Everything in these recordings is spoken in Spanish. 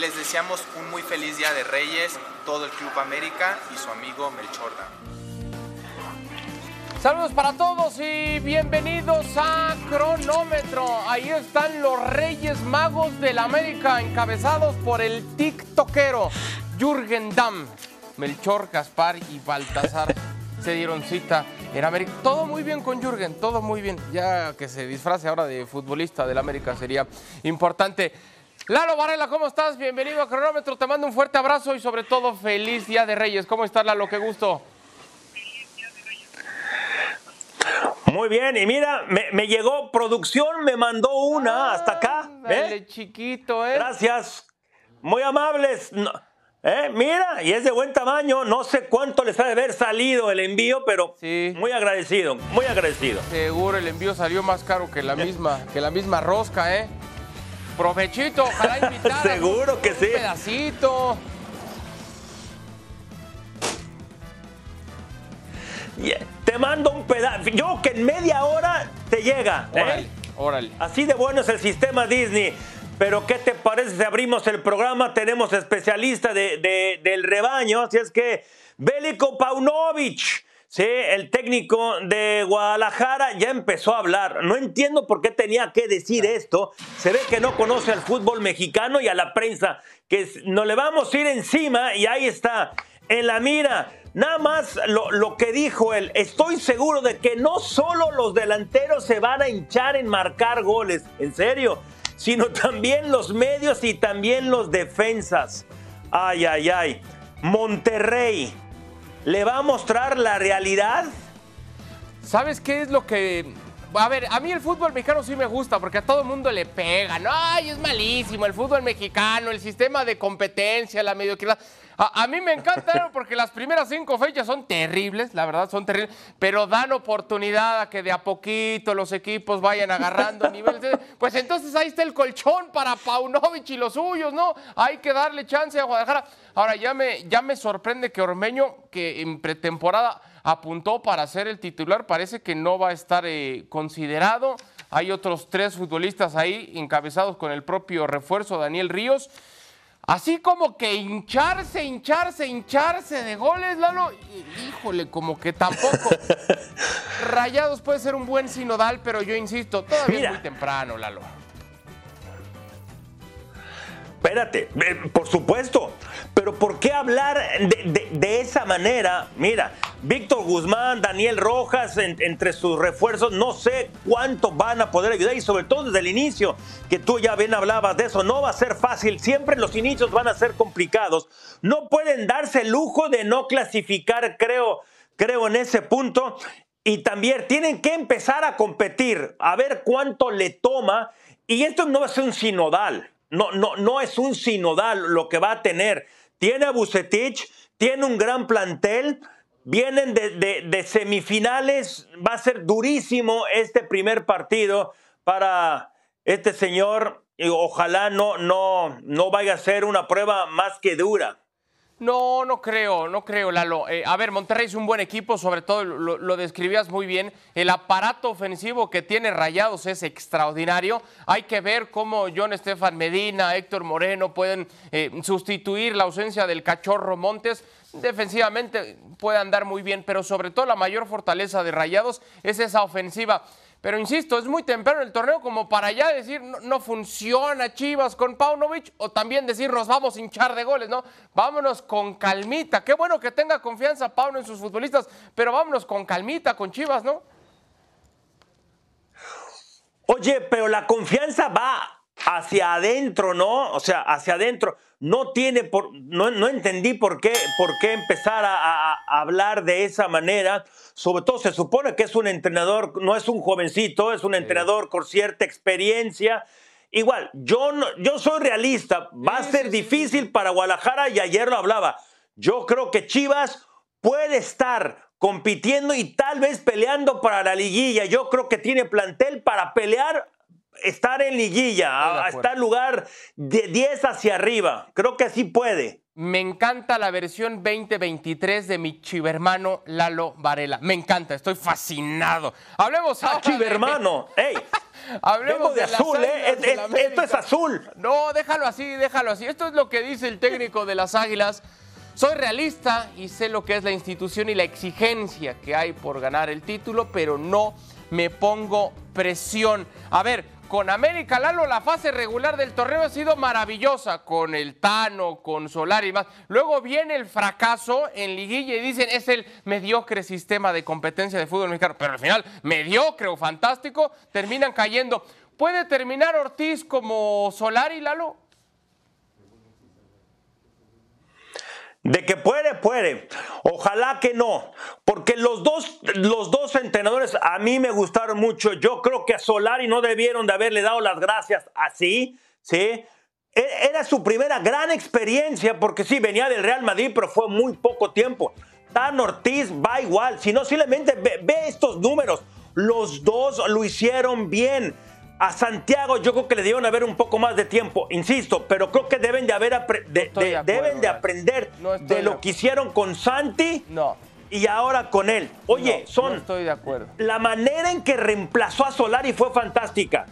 Les deseamos un muy feliz Día de Reyes, todo el Club América y su amigo Melchorda. Saludos para todos y bienvenidos a Cronómetro. Ahí están los Reyes Magos del América, encabezados por el TikTokero Jürgen Damm. Melchor, Gaspar y Baltasar se dieron cita en América. Todo muy bien con Jürgen, todo muy bien. Ya que se disfrace ahora de futbolista del América sería importante. Lalo Varela, ¿cómo estás? Bienvenido a Cronómetro. Te mando un fuerte abrazo y sobre todo feliz Día de Reyes. ¿Cómo estás, Lalo? Qué gusto. Muy bien, y mira, me, llegó producción, me mandó una hasta acá. ¿eh? chiquito, ¿eh? Gracias. Muy amables. ¿eh? Mira, y es de buen tamaño. No sé cuánto les ha de haber salido el envío, pero muy agradecido, muy agradecido. Seguro el envío salió más caro que la misma, que la misma rosca, ¿eh? Provechito, ojalá invitar. Seguro que sí. Un pedacito. Te mando un pedazo. Yo que en media hora te llega. ¿eh? Órale, Así de bueno es el sistema Disney. Pero ¿qué te parece si abrimos el programa? Tenemos especialista de, del rebaño. Así es que Bélico Paunovic. Sí, el técnico de Guadalajara ya empezó a hablar. No entiendo por qué tenía que decir esto. Se ve que no conoce al fútbol mexicano y a la prensa, que no le vamos a ir encima y ahí está, en la mira. Nada más lo, que dijo él, estoy seguro de que no solo los delanteros se van a hinchar en marcar goles, en serio, sino también los medios y también los defensas. Ay, ay, ay. Monterrey, ¿le va a mostrar la realidad? ¿Sabes qué es lo que a ver, a mí el fútbol mexicano sí me gusta porque a todo el mundo le pega. No, ay, es malísimo el fútbol mexicano, el sistema de competencia, la mediocridad. A, mí me encanta porque las primeras cinco fechas son terribles, la verdad son terribles, pero dan oportunidad a que de a poquito los equipos vayan agarrando niveles. Pues entonces ahí está el colchón para Paunovic y los suyos, ¿no? Hay que darle chance a Guadalajara. Ahora ya me, ya me sorprende que Ormeño, que en pretemporada apuntó para ser el titular, parece que no va a estar eh, considerado. Hay otros tres futbolistas ahí encabezados con el propio refuerzo, Daniel Ríos. Así como que hincharse, hincharse, hincharse de goles, Lalo. Híjole, como que tampoco. Rayados puede ser un buen sinodal, pero yo insisto, todavía es muy temprano, Lalo. Espérate, por supuesto, pero ¿por qué hablar de, esa manera? Mira, Víctor Guzmán, Daniel Rojas, entre sus refuerzos, no sé cuánto van a poder ayudar y sobre todo desde el inicio, que tú ya bien hablabas de eso, no va a ser fácil, siempre los inicios van a ser complicados. No pueden darse el lujo de no clasificar, creo, creo en ese punto. Y también tienen que empezar a competir, a ver cuánto le toma. Y esto no ser un sinodal no, no, no es un sinodal lo que va a tener. Tiene a Bucetich, tiene un gran plantel, vienen de, semifinales, va a ser durísimo este primer partido para este señor. Y ojalá no, no, no vaya a ser una prueba más que dura. No, no creo, no creo, Lalo. Eh, a ver, Monterrey es un buen equipo, sobre todo lo, describías muy bien. El aparato ofensivo que tiene Rayados es extraordinario. Hay que ver cómo John Estefan Medina, Héctor Moreno pueden eh, sustituir la ausencia del cachorro Montes. Defensivamente puede andar muy bien, pero sobre todo la mayor fortaleza de Rayados es esa ofensiva. Pero insisto, es muy temprano el torneo como para ya decir no, funciona Chivas con Paunovic o también decir nos vamos a hinchar de goles, ¿no? Vámonos con calmita. Qué bueno que tenga confianza Pauno en sus futbolistas, pero vámonos con calmita con Chivas, ¿no? Oye, pero la confianza va hacia adentro, ¿no? O sea, hacia adentro. No tiene por, no, no entendí por qué, por qué empezar a, hablar de esa manera. Sobre todo se supone que es un entrenador, no es un jovencito, es un entrenador con cierta experiencia. Igual, yo, yo soy realista, va a ser difícil para Guadalajara y ayer lo hablaba. Yo creo que Chivas puede estar compitiendo y tal vez peleando para la liguilla. Yo creo que tiene plantel para pelear estar en liguilla, a, estar lugar de 10 hacia arriba. Creo que sí puede. Me encanta la versión 2023 de mi chivermano Lalo Varela. Me encanta, estoy fascinado. Hablemos ahora. chivermano! ¡Ey! Hablemos Vengo de las azul, ¿eh? Es- esto es azul. No, déjalo así, déjalo así. Esto es lo que dice el técnico de las Águilas. Soy realista y sé lo que es la institución y la exigencia que hay por ganar el título, pero no me pongo presión. A ver, con América Lalo la fase regular del torneo ha sido maravillosa, con el Tano, con Solar y más. Luego viene el fracaso en liguilla y dicen es el mediocre sistema de competencia de fútbol mexicano, pero al final mediocre o fantástico terminan cayendo. ¿Puede terminar Ortiz como Solari, Lalo? De que puede, puede. Ojalá que no. Porque los dos, los dos entrenadores a mí me gustaron mucho. Yo creo que a Solari no debieron de haberle dado las gracias así, ¿sí? E- Era su primera gran experiencia, porque sí, venía del Real Madrid, pero fue muy poco tiempo. Tan Ortiz va igual. Si no, simplemente ve, ve estos números. Los dos lo hicieron bien. A Santiago yo creo que le dieron haber un poco más de tiempo, insisto, pero creo que deben de haber de- estoy de de- acuerdo, deben de aprender No de lo que hicieron con Santi No. y ahora con él. Oye, son no estoy de acuerdo. la manera en que reemplazó a Solari fue fantástica.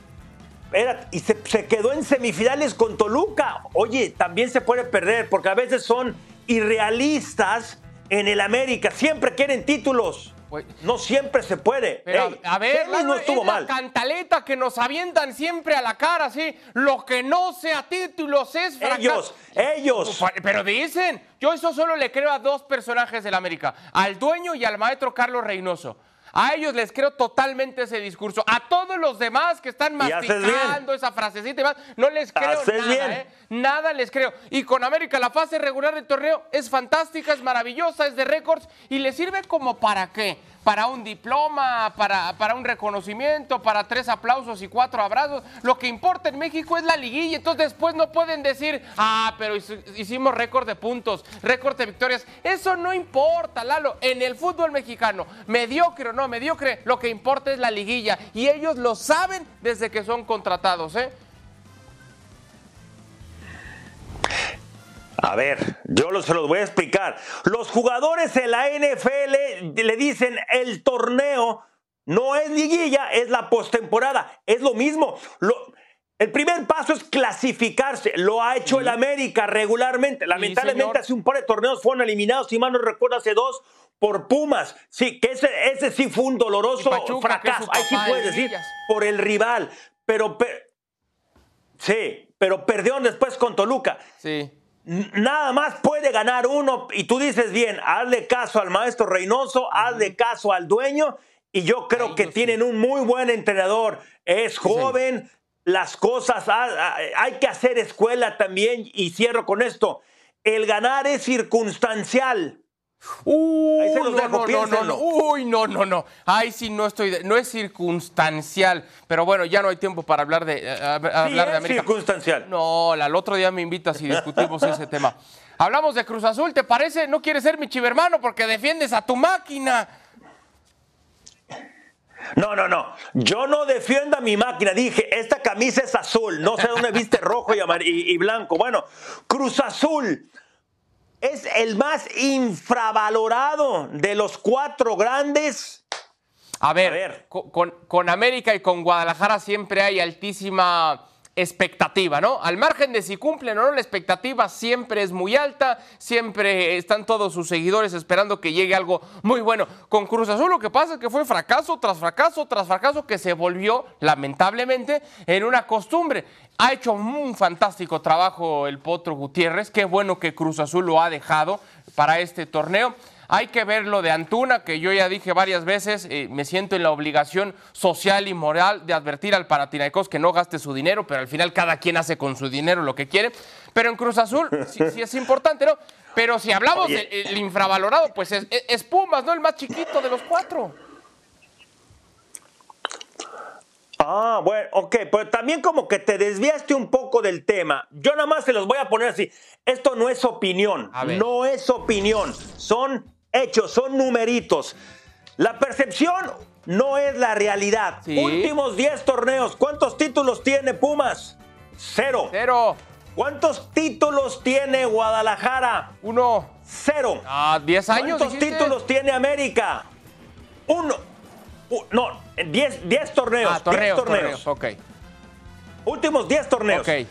Era- y se, se quedó en semifinales con Toluca. Oye, también se puede perder porque a veces son irrealistas en el América. Siempre quieren títulos. Pues- no siempre se puede. Pero, Ey, a ver, Lalo, no estuvo es la mal. cantaleta que nos avientan siempre a la cara, ¿sí? Lo que no sea títulos es fracaso. Ellos, ellos. Pero dicen, yo eso solo le creo a dos personajes del América, al dueño y al maestro Carlos Reynoso. A ellos les creo totalmente ese discurso. A todos los demás que están masticando esa frasecita y más, no les creo Haces nada. ¿eh? Nada les creo. Y con América la fase regular del torneo es fantástica, es maravillosa, es de récords y le sirve como para qué? Para un diploma, para, para un reconocimiento, para tres aplausos y cuatro abrazos. Lo que importa en México es la liguilla. Entonces después no pueden decir, ah, pero hici- hicimos récord de puntos, récord de victorias. Eso no importa, Lalo. En el fútbol mexicano, mediocre o no mediocre, lo que importa es la liguilla. Y ellos lo saben desde que son contratados, ¿eh? A ver, yo lo- se los voy a explicar. Los jugadores en la NFL le dicen el torneo no es liguilla, es la postemporada. Es lo mismo. Lo- el primer paso es clasificarse. Lo ha hecho el América regularmente. Lamentablemente señor. hace un par de torneos fueron eliminados, si mal no recuerdo, hace dos por Pumas. Sí, que ese, ese sí fue un doloroso Pachuca, fracaso. Ahí sí de puedes decir por el rival. Pero, pe- sí, pero perdieron después con Toluca. Sí. Nada más puede ganar uno y tú dices bien, hazle caso al maestro Reynoso, hazle caso al dueño y yo creo que sí. tienen un muy buen entrenador. Es joven, las cosas, ha- ha- hay que hacer escuela también y cierro con esto. El ganar es circunstancial. Uy, Ahí se los no, dejo, no, no, no. Uy, no, no, no. Ay, sí, no estoy, de- no es circunstancial. Pero bueno, ya no hay tiempo para hablar de, eh, Sí, hablar de es América. circunstancial. No, al otro día me invitas y discutimos ese tema. Hablamos de Cruz Azul, ¿te parece? No quieres ser mi chivermano porque defiendes a tu máquina. No, no, no. Yo no defiendo a mi máquina. Dije, esta camisa es azul. No sé dónde viste rojo y, y- y blanco. Bueno, Cruz Azul es el más infravalorado de los cuatro grandes. A ver, A ver. co- Con, con América y con Guadalajara siempre hay altísima expectativa, ¿no? Al margen de si cumplen o no, la expectativa siempre es muy alta, siempre están todos sus seguidores esperando que llegue algo muy bueno. Con Cruz Azul lo que pasa es que fue fracaso tras fracaso tras fracaso que se volvió, lamentablemente, en una costumbre. Ha hecho un fantástico trabajo el Potro Gutiérrez, qué bueno que Cruz Azul lo ha dejado para este torneo. Hay que ver lo de Antuna, que yo ya dije varias veces, eh, me siento en la obligación social y moral de advertir al Panathinaikos que no gaste su dinero, pero al final cada quien hace con su dinero lo que quiere. Pero en Cruz Azul sí, sí es importante, ¿no? Pero si hablamos del infravalorado, pues es, es- Pumas, ¿no? El más chiquito de los cuatro. Ah, bueno, ok, pero también como que te desviaste un poco del tema. Yo nada más se los voy a poner así. Esto no es opinión, A ver. no es opinión, son hechos, son numeritos. La percepción no es la realidad. Sí. Últimos 10 torneos, ¿cuántos títulos tiene Pumas? Cero. Cero, ¿Cuántos títulos tiene Guadalajara? uno, Cero. ah, diez años. ¿Cuántos dijiste. títulos tiene América? Uno. U- no, 10, 10 torneos. Ah, torneos, 10 torneos. torneos, ok. Últimos 10 torneos. Ok.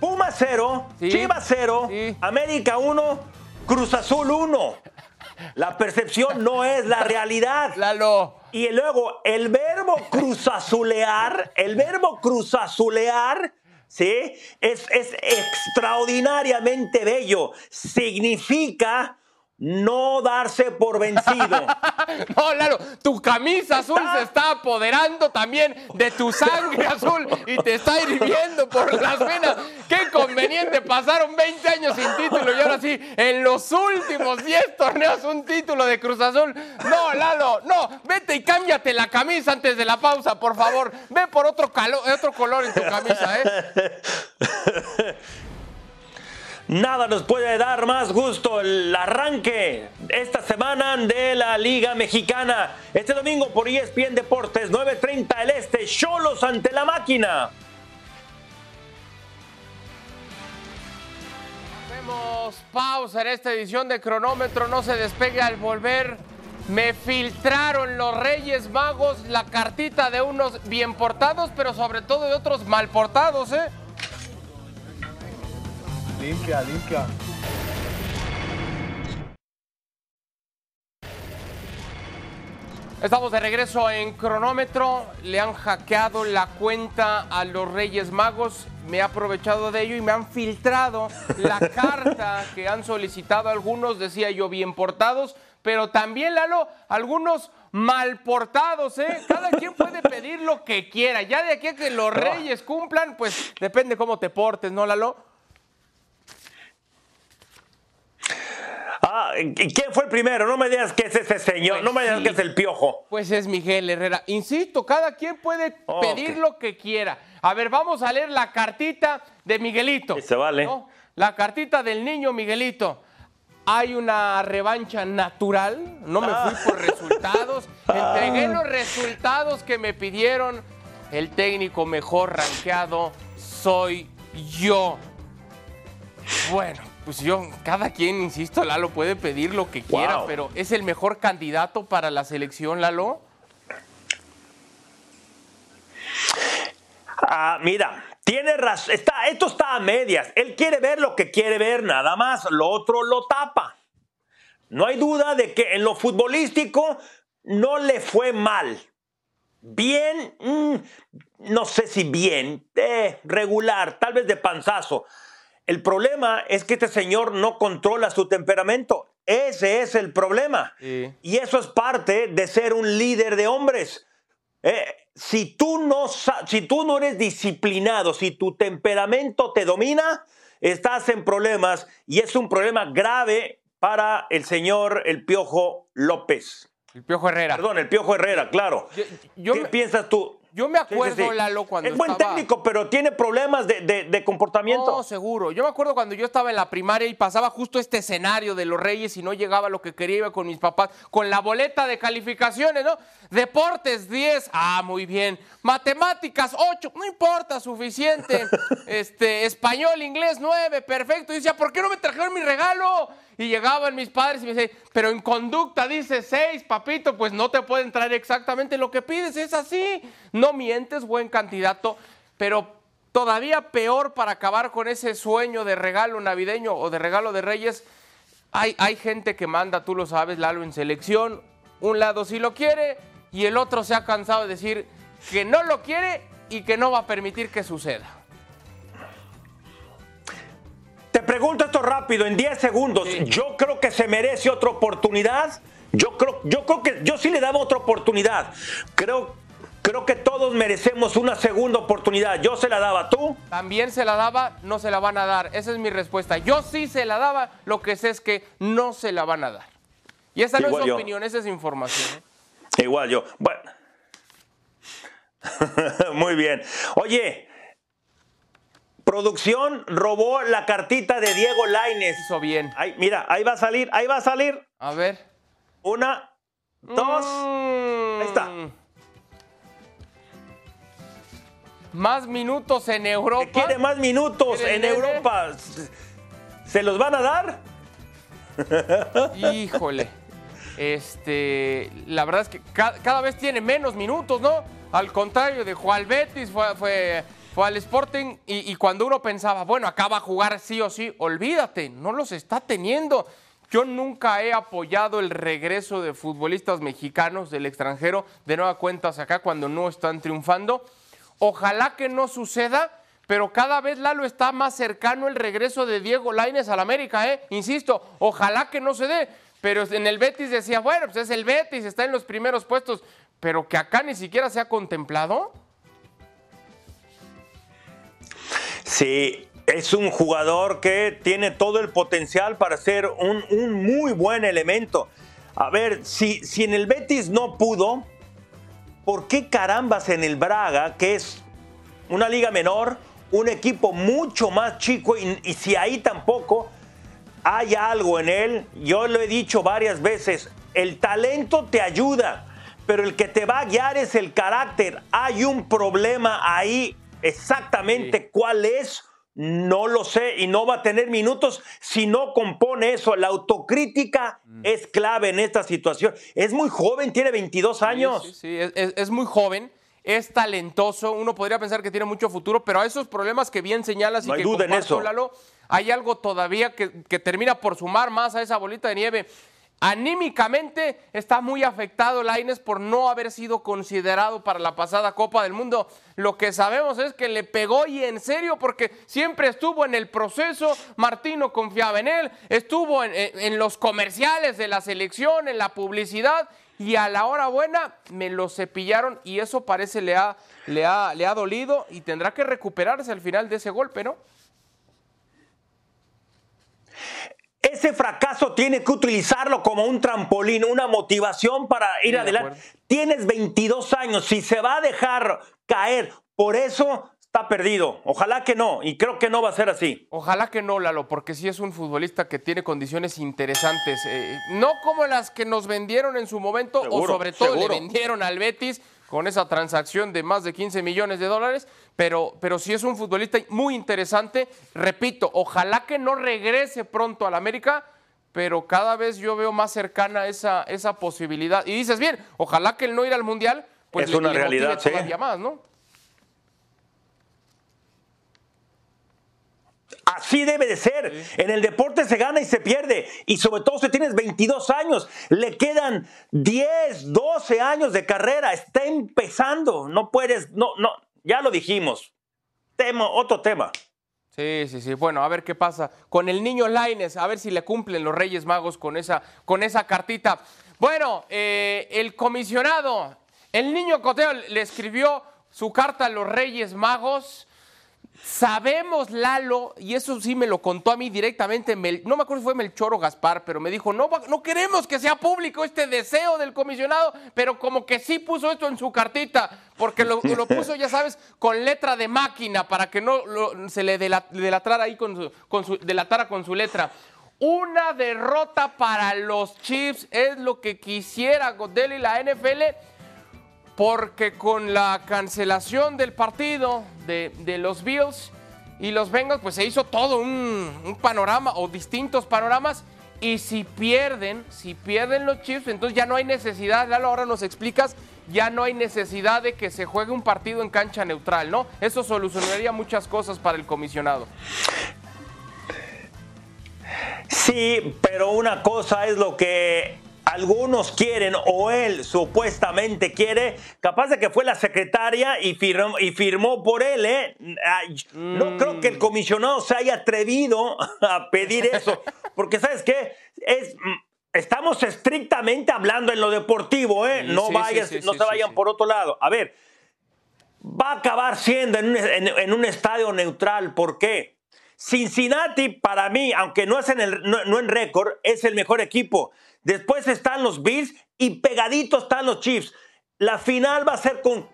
Puma 0, Sí. Chivas 0, Sí. América 1, Cruz Azul 1. La percepción no es la realidad. Lalo. Y luego el verbo cruzazulear, el verbo cruzazulear, ¿sí? Es, es extraordinariamente bello. Significa no darse por vencido. No, Lalo, tu camisa azul se está apoderando también de tu sangre azul y te está hirviendo por las venas. Qué conveniente, pasaron 20 años sin título y ahora sí, en los últimos 10 torneos un título de Cruz Azul. No, Lalo, no, vete y cámbiate la camisa antes de la pausa, por favor. Ve por otro, calo- otro color en tu camisa, ¿eh? Nada nos puede dar más gusto el arranque esta semana de la Liga Mexicana. Este domingo por ESPN Deportes, 9.30 el Este, Cholos ante la máquina. Hacemos pausa en esta edición de cronómetro, no se despegue al volver. Me filtraron los Reyes Magos la cartita de unos bien portados, pero sobre todo de otros mal portados, ¿eh? Limpia, limpia. Estamos de regreso en cronómetro. Le han hackeado la cuenta a los Reyes Magos. Me he aprovechado de ello y me han filtrado la carta que han solicitado algunos, decía yo, bien portados, pero también, Lalo, algunos mal portados, ¿eh? Cada quien puede pedir lo que quiera. Ya de aquí a que los Reyes cumplan, pues depende cómo te portes, ¿no, Lalo? Ah, ¿y ¿quién fue el primero? No me digas que es ese señor, Pues no me digas sí. que es el piojo. Pues es Miguel Herrera. Insisto, cada quien puede pedir lo que quiera. A ver, vamos a leer la cartita de Miguelito. Se vale. ¿no? La cartita del niño Miguelito. Hay una revancha natural. No me fui por resultados. Entregué los resultados que me pidieron. El técnico mejor rankeado soy yo. Bueno, pues yo, cada quien, insisto, Lalo puede pedir lo que quiera, Wow. pero ¿es el mejor candidato para la selección, Lalo? Ah, mira, tiene razón. Está, esto está a medias. Él quiere ver lo que quiere ver, nada más. Lo otro lo tapa. No hay duda de que en lo futbolístico no le fue mal. Bien, mm, no sé si bien, eh, regular, tal vez de panzazo. El problema es que este señor no controla su temperamento. Ese es el problema. Sí. Y eso es parte de ser un líder de hombres. Eh, si, tú no, si tú no eres disciplinado, si tu temperamento te domina, estás en problemas y es un problema grave para el señor El Piojo López. El Piojo Herrera. Perdón, El Piojo Herrera, claro. Yo- yo ¿Qué me- piensas tú? Yo me Sí, sí, acuerdo, sí. Lalo, cuando Es buen estaba- técnico, pero tiene problemas de, de- de comportamiento. No, seguro. Yo me acuerdo cuando yo estaba en la primaria y pasaba justo este escenario de los Reyes y no llegaba lo que quería, iba con mis papás, con la boleta de calificaciones, ¿no? Deportes 10, ah, muy bien. Matemáticas 8, no importa, suficiente. Este, español, inglés 9, perfecto. Y decía, ¿por qué no me trajeron mi regalo? Y llegaban mis padres y me decían, pero en conducta dice 6, papito, pues no te pueden traer exactamente lo que pides, es así. No mientes, buen candidato, pero todavía peor para acabar con ese sueño de regalo navideño o de regalo de Reyes. Hay, hay gente que manda, tú lo sabes, Lalo, en selección. Un lado sí lo quiere y el otro se ha cansado de decir que no lo quiere y que no va a permitir que suceda. Te pregunto esto rápido, en 10 segundos. Sí. Yo creo que se merece otra oportunidad. Yo creo, yo creo que yo sí le daba otra oportunidad. Creo, creo que todos merecemos una segunda oportunidad. Yo se la daba tú. También se la daba, no se la van a dar. Esa es mi respuesta. Yo sí se la daba, lo que sé es que no se la van a dar. Y esa no Igual es yo. opinión, esa es información. ¿eh? Igual yo. Bueno. Muy bien. Oye, producción robó la cartita de Diego Laines. Hizo bien. Ahí, mira, ahí va a salir, ahí va a salir. A ver. Una, dos. Ahí está. Más minutos en Europa. Quiere más minutos ¿Quiere en? Europa. ¿Se los van a dar? Híjole. este, la verdad es que cada, vez tiene menos minutos, ¿no? Al contrario de Juan Betis, fue, fue, fue al Sporting y, cuando uno pensaba, bueno, acá va a jugar sí o sí, olvídate, no los está teniendo. Yo nunca he apoyado el regreso de futbolistas mexicanos del extranjero de nueva cuentas acá cuando no están triunfando. Ojalá que no suceda, pero cada vez Lalo está más cercano el regreso de Diego Laines al América, ¿eh? Insisto, ojalá que no se dé. Pero en el Betis decía, bueno, pues es el Betis, está en los primeros puestos, pero que acá ni siquiera se ha contemplado. Sí, es un jugador que tiene todo el potencial para ser un, muy buen elemento. A ver, si, si en el Betis no pudo, ¿por qué carambas en el Braga, que es una liga menor, un equipo mucho más chico, y, y si ahí tampoco hay algo en él, yo lo he dicho varias veces, el talento te ayuda, pero el que te va a guiar es el carácter. Hay un problema ahí, exactamente cuál es no lo sé y no va a tener minutos si no compone eso. La autocrítica mm. es clave en esta situación. Es muy joven, tiene 22 años. Sí, sí, Es, muy joven, es talentoso. Uno podría pensar que tiene mucho futuro, pero a esos problemas que bien señalas y que duda en eso. hay algo todavía que, que termina por sumar más a esa bolita de nieve. Anímicamente está muy afectado Laines por no haber sido considerado para la pasada Copa del Mundo. Lo que sabemos es que le pegó y en serio porque siempre estuvo en el proceso, Martino confiaba en él, estuvo en, los comerciales de la selección, en la publicidad y a la hora buena me lo cepillaron y eso parece le ha, le ha, le ha dolido y tendrá que recuperarse al final de ese golpe, ¿no? Ese fracaso tiene que utilizarlo como un trampolín, una motivación para ir adelante. Tienes 22 años, si se va a dejar caer, por eso está perdido. Ojalá que no, y creo que no va a ser así. Ojalá que no, Lalo, porque sí es un futbolista que tiene condiciones interesantes. Eh, no como las que nos vendieron en su momento, o sobre todo le vendieron al Betis con esa transacción de más de 15 millones de dólares, pero, pero sí es un futbolista muy interesante. Repito, ojalá que no regrese pronto al América, pero cada vez yo veo más cercana esa, esa posibilidad. Y dices, bien, ojalá que el no ir al Mundial, pues es una realidad, todavía más, ¿no? Así debe de ser. En el deporte se gana y se pierde. Y sobre todo si tienes 22 años, le quedan 10, 12 años de carrera. Está empezando. No puedes, no, no, ya lo dijimos. Tema, otro tema. Sí, sí, sí. Bueno, a ver qué pasa con el niño Laines, a ver si le cumplen los Reyes Magos con esa, con esa cartita. Bueno, eh, el comisionado, el niño Coteo le escribió su carta a los Reyes Magos Sabemos, Lalo, y eso sí me lo contó a mí directamente, no me acuerdo si fue Melchor o Gaspar, pero me dijo, no, no queremos que sea público este deseo del comisionado, pero como que sí puso esto en su cartita, porque lo, puso, ya sabes, con letra de máquina, para que no se le delatara ahí con su, con su, delatara con su letra. Una derrota para los Chiefs es lo que quisiera Godel y la NFL porque con la cancelación del partido de, los Bills y los Bengals, pues se hizo todo un, panorama o distintos panoramas. Y si pierden, si pierden los Chiefs, entonces ya no hay necesidad, Lalo, ahora nos explicas, ya no hay necesidad de que se juegue un partido en cancha neutral, ¿no? Eso solucionaría muchas cosas para el comisionado. Sí, pero una cosa es lo que algunos quieren o él supuestamente quiere, capaz de que fue la secretaria y firmó, y firmó por él, ¿eh? No creo que el comisionado se haya atrevido a pedir eso, porque ¿sabes qué? Es, estamos estrictamente hablando en lo deportivo, ¿eh? no vayas, no se vayan por otro lado. A ver, va a acabar siendo en un, en un estadio neutral, ¿por qué? Cincinnati, para mí, aunque no es en, el, no, en récord, es el mejor equipo. Después están los Bills y pegaditos están los Chiefs. La final va a ser con,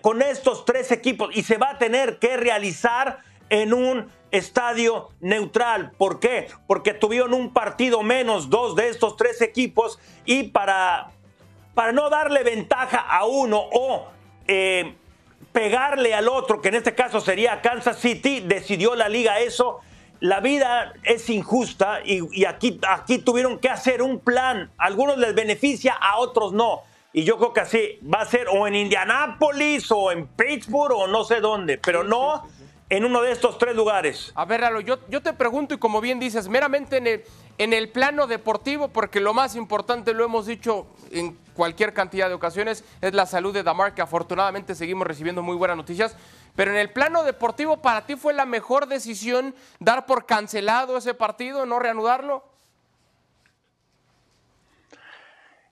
con, estos tres equipos y se va a tener que realizar en un estadio neutral. ¿Por qué? Porque tuvieron un partido menos dos de estos tres equipos y para, para no darle ventaja a uno o eh, pegarle al otro, que en este caso sería Kansas City, decidió la liga eso la vida es injusta y, aquí, aquí tuvieron que hacer un plan. A algunos les beneficia, a otros no. Y yo creo que así va a ser o en Indianápolis o en Pittsburgh o no sé dónde, pero no en uno de estos tres lugares. A ver, Lalo, yo, yo te pregunto y como bien dices, meramente en el, en el plano deportivo, porque lo más importante, lo hemos dicho en cualquier cantidad de ocasiones, es la salud de Damar, que afortunadamente seguimos recibiendo muy buenas noticias. Pero en el plano deportivo, ¿para ti fue la mejor decisión dar por cancelado ese partido, no reanudarlo?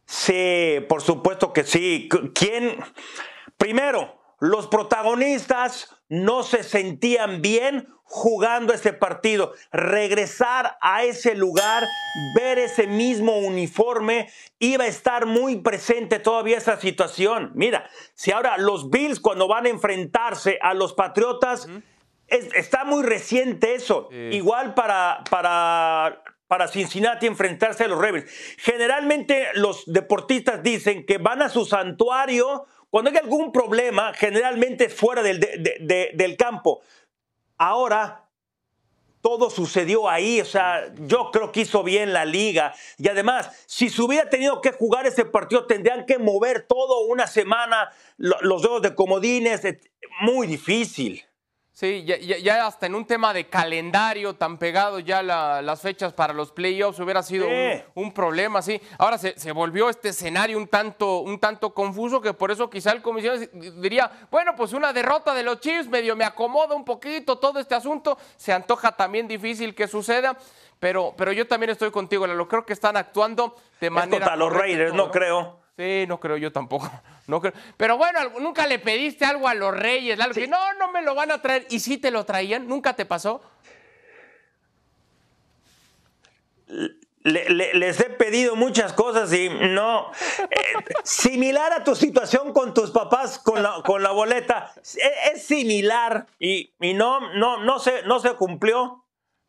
Sí, por supuesto que sí. ¿Quién? Primero, los protagonistas no se sentían bien jugando ese partido. Regresar a ese lugar, ver ese mismo uniforme, iba a estar muy presente todavía esa situación. Mira, si ahora los Bills cuando van a enfrentarse a los Patriotas, está muy reciente eso. Igual para, para para Cincinnati enfrentarse a los Ravens. Generalmente los deportistas dicen que van a su santuario cuando hay algún problema, generalmente fuera del, del campo. Ahora, todo sucedió ahí, o sea, yo creo que hizo bien la liga. Y además, si se hubiera tenido que jugar ese partido, tendrían que mover todo una semana los dedos de comodines, muy difícil. Sí, ya, hasta en un tema de calendario tan pegado ya las fechas para los playoffs hubiera sido un, problema, sí. Ahora se, volvió este escenario un tanto, un tanto confuso que por eso quizá el comisión diría, bueno, pues una derrota de los Chiefs medio me acomoda un poquito todo este asunto, se antoja también difícil que suceda, pero, pero yo también estoy contigo, lo creo que están actuando de manera... Contra los Raiders, no creo. Sí, no creo yo tampoco. No creo. Pero bueno, nunca le pediste algo a los reyes, algo que no, no me lo van a traer. ¿Y si te lo traían? ¿Nunca te pasó? les he pedido muchas cosas y no. Eh, similar a tu situación con tus papás con la, con la boleta. Es, similar y, y, no, no, no, se, no se cumplió.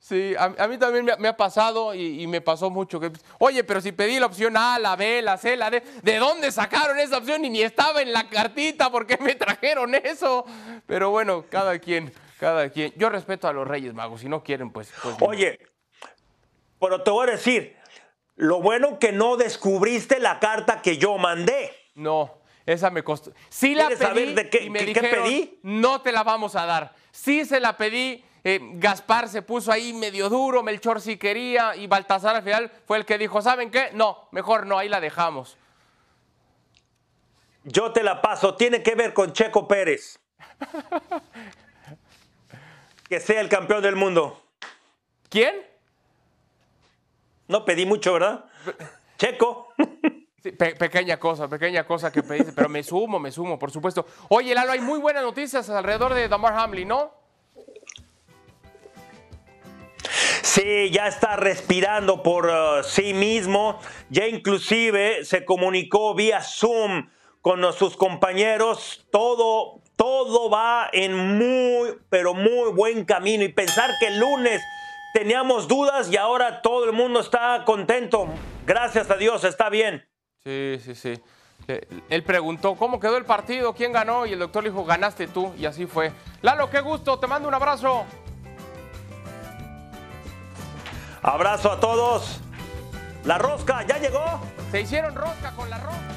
Sí, a, mí también me, ha pasado y, me pasó mucho. Que, oye, pero si pedí la opción A, la B, la C, la D, ¿de dónde sacaron esa opción? Y ni estaba en la cartita, ¿por qué me trajeron eso? Pero bueno, cada quien, cada quien. Yo respeto a los Reyes Magos, si no quieren, pues. pues oye, pero te voy a decir, lo bueno que no descubriste la carta que yo mandé. No, esa me costó. Sí la pedí saber de qué, y me qué pedí? no te la vamos a dar. Sí se la pedí eh, Gaspar se puso ahí medio duro, Melchor sí quería y Baltasar al final fue el que dijo, ¿saben qué? No, mejor no, ahí la dejamos. Yo te la paso, tiene que ver con Checo Pérez. que sea el campeón del mundo. ¿Quién? No pedí mucho, ¿verdad? Checo. pequeña cosa, pequeña cosa que pediste, pero me sumo, me sumo, por supuesto. Oye, Lalo, hay muy buenas noticias alrededor de Damar Hamlin, ¿no? Sí, ya está respirando por uh, sí mismo. Ya inclusive se comunicó vía Zoom con sus compañeros. Todo, todo va en muy, pero muy buen camino. Y pensar que el lunes teníamos dudas y ahora todo el mundo está contento. Gracias a Dios, está bien. Sí, sí, sí. Eh, él preguntó cómo quedó el partido, quién ganó y el doctor le dijo, ganaste tú y así fue. Lalo, qué gusto, te mando un abrazo. Abrazo a todos. La rosca, ¿ya llegó? Se hicieron rosca con la rosca.